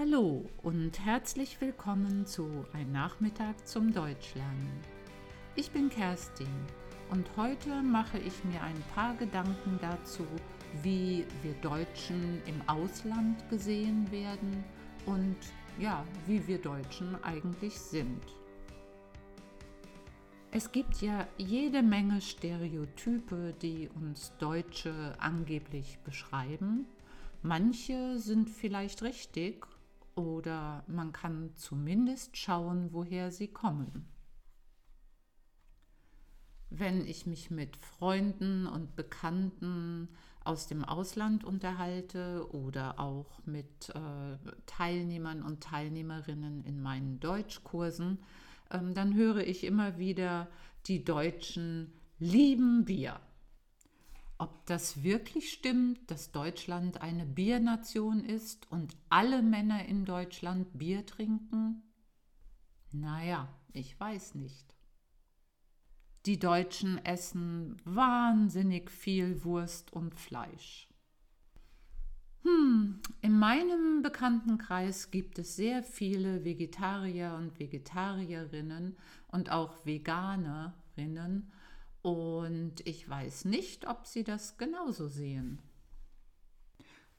Hallo und herzlich willkommen zu Ein Nachmittag zum Deutschlernen. Ich bin Kerstin und heute mache ich mir ein paar Gedanken dazu, wie wir Deutschen im Ausland gesehen werden und ja, wie wir Deutschen eigentlich sind. Es gibt ja jede Menge Stereotype, die uns Deutsche angeblich beschreiben. Manche sind vielleicht richtig oder man kann zumindest schauen, woher sie kommen. Wenn ich mich mit Freunden und Bekannten aus dem Ausland unterhalte oder auch mit äh, Teilnehmern und Teilnehmerinnen in meinen Deutschkursen, ähm, dann höre ich immer wieder, die Deutschen lieben Bier. Ob das wirklich stimmt, dass Deutschland eine Biernation ist und alle Männer in Deutschland Bier trinken? Naja, ich weiß nicht. Die Deutschen essen wahnsinnig viel Wurst und Fleisch. Hm, in meinem Bekanntenkreis gibt es sehr viele Vegetarier und Vegetarierinnen und auch Veganerinnen und ich weiß nicht, ob sie das genauso sehen.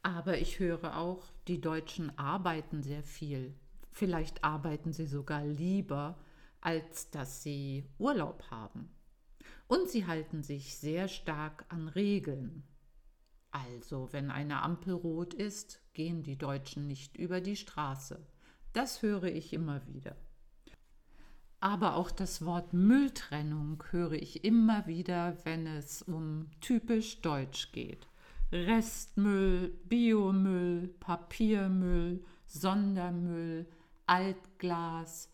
Aber ich höre auch, die Deutschen arbeiten sehr viel. Vielleicht arbeiten sie sogar lieber, als dass sie Urlaub haben. Und sie halten sich sehr stark an Regeln. Also, wenn eine Ampel rot ist, gehen die Deutschen nicht über die Straße. Das höre ich immer wieder. Aber auch das Wort Mülltrennung höre ich immer wieder, wenn es um typisch Deutsch geht. Restmüll, Biomüll, Papiermüll, Sondermüll, Altglas,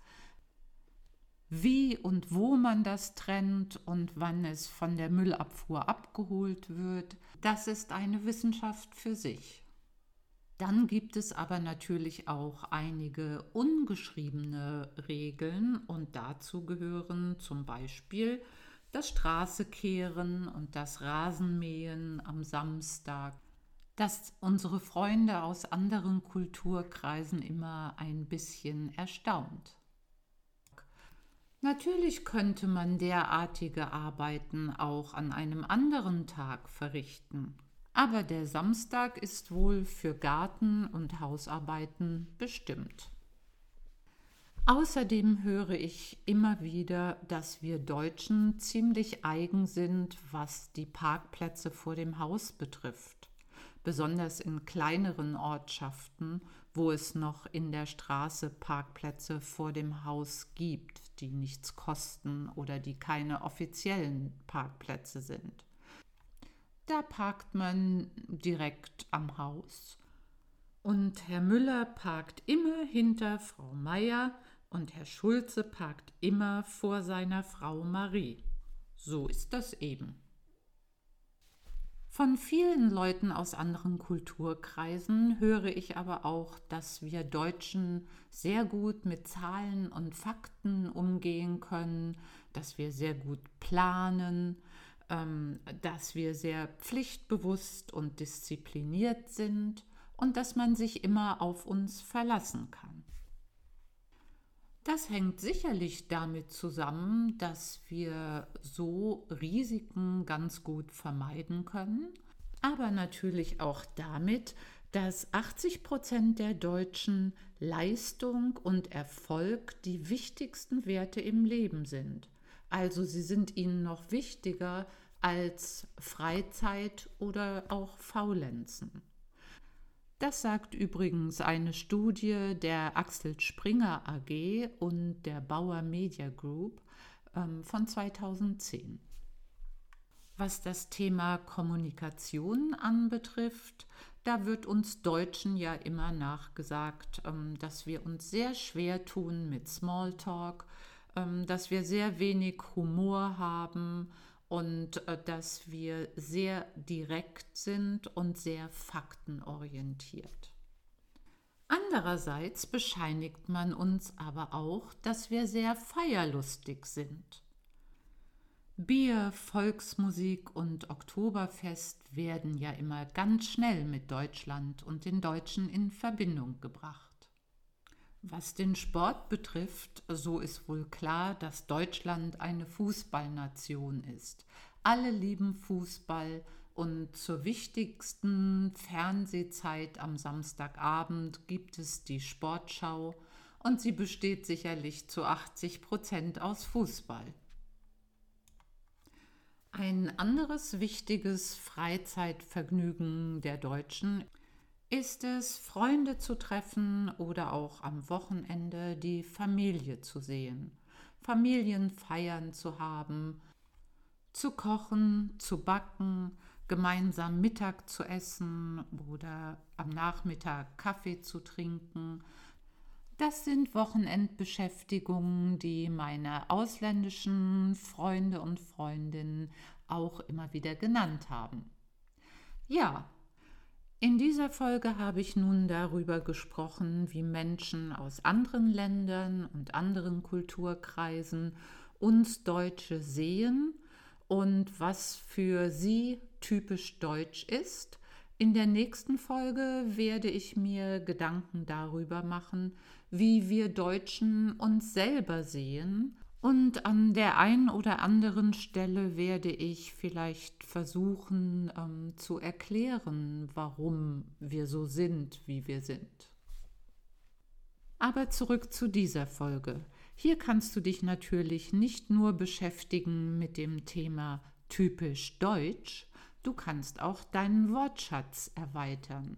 wie und wo man das trennt und wann es von der Müllabfuhr abgeholt wird, das ist eine Wissenschaft für sich. Dann gibt es aber natürlich auch einige ungeschriebene Regeln und dazu gehören zum Beispiel das Straßekehren und das Rasenmähen am Samstag, das unsere Freunde aus anderen Kulturkreisen immer ein bisschen erstaunt. Natürlich könnte man derartige Arbeiten auch an einem anderen Tag verrichten, aber der Samstag ist wohl für Garten- und Hausarbeiten bestimmt. Außerdem höre ich immer wieder, dass wir Deutschen ziemlich eigen sind, was die Parkplätze vor dem Haus betrifft, besonders in kleineren Ortschaften, wo es noch in der Straße Parkplätze vor dem Haus gibt die nichts kosten oder die keine offiziellen Parkplätze sind. Da parkt man direkt am Haus. Und Herr Müller parkt immer hinter Frau Meier und Herr Schulze parkt immer vor seiner Frau Marie. So ist das eben. Von vielen Leuten aus anderen Kulturkreisen höre ich aber auch, dass wir Deutschen sehr gut mit Zahlen und Fakten umgehen können, dass wir sehr gut planen, dass wir sehr pflichtbewusst und diszipliniert sind und dass man sich immer auf uns verlassen kann. Das hängt sicherlich damit zusammen, dass wir so Risiken ganz gut vermeiden können, aber natürlich auch damit, dass 80 Prozent der Deutschen Leistung und Erfolg die wichtigsten Werte im Leben sind. Also sie sind ihnen noch wichtiger als Freizeit oder auch Faulenzen. Das sagt übrigens eine Studie der Axel Springer AG und der Bauer Media Group ähm, von 2010. Was das Thema Kommunikation anbetrifft, da wird uns Deutschen ja immer nachgesagt, ähm, dass wir uns sehr schwer tun mit Smalltalk, dass wir sehr wenig Humor haben und äh, dass wir sehr direkt sind und sehr faktenorientiert. Andererseits bescheinigt man uns aber auch, dass wir sehr feierlustig sind. Bier, Volksmusik und Oktoberfest werden ja immer ganz schnell mit Deutschland und den Deutschen in Verbindung gebracht. Was den Sport betrifft, so ist wohl klar, dass Deutschland eine Fußballnation ist. Alle lieben Fußball und zur wichtigsten Fernsehzeit am Samstagabend gibt es die Sportschau und sie besteht sicherlich zu 80 Prozent aus Fußball. Ein anderes wichtiges Freizeitvergnügen der Deutschen ist es, Freunde zu treffen oder auch am Wochenende die Familie zu sehen, Familienfeiern zu haben, zu kochen, zu backen, gemeinsam Mittag zu essen oder am Nachmittag Kaffee zu trinken. Das sind Wochenendbeschäftigungen, die meine ausländischen Freunde und Freundinnen auch immer wieder genannt haben. Ja, in dieser Folge habe ich nun darüber gesprochen, wie Menschen aus anderen Ländern und anderen Kulturkreisen uns Deutsche sehen und was für sie typisch deutsch ist. In der nächsten Folge werde ich mir Gedanken darüber machen, wie wir Deutschen uns selber sehen und an der einen oder anderen Stelle werde ich vielleicht versuchen ähm, zu erklären, warum wir so sind, wie wir sind. Aber zurück zu dieser Folge. Hier kannst du dich natürlich nicht nur beschäftigen mit dem Thema typisch deutsch, du kannst auch deinen Wortschatz erweitern.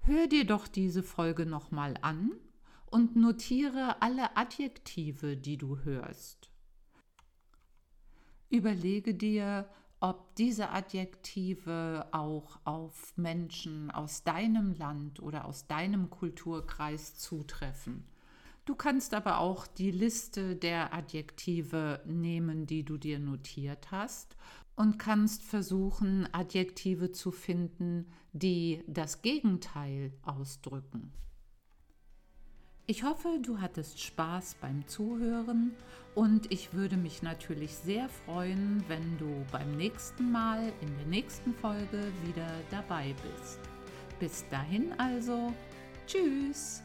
Hör dir doch diese Folge nochmal an und notiere alle Adjektive, die du hörst. Überlege dir, ob diese Adjektive auch auf Menschen aus deinem Land oder aus deinem Kulturkreis zutreffen. Du kannst aber auch die Liste der Adjektive nehmen, die du dir notiert hast und kannst versuchen, Adjektive zu finden, die das Gegenteil ausdrücken. Ich hoffe, du hattest Spaß beim Zuhören und ich würde mich natürlich sehr freuen, wenn du beim nächsten Mal in der nächsten Folge wieder dabei bist. Bis dahin also, tschüss!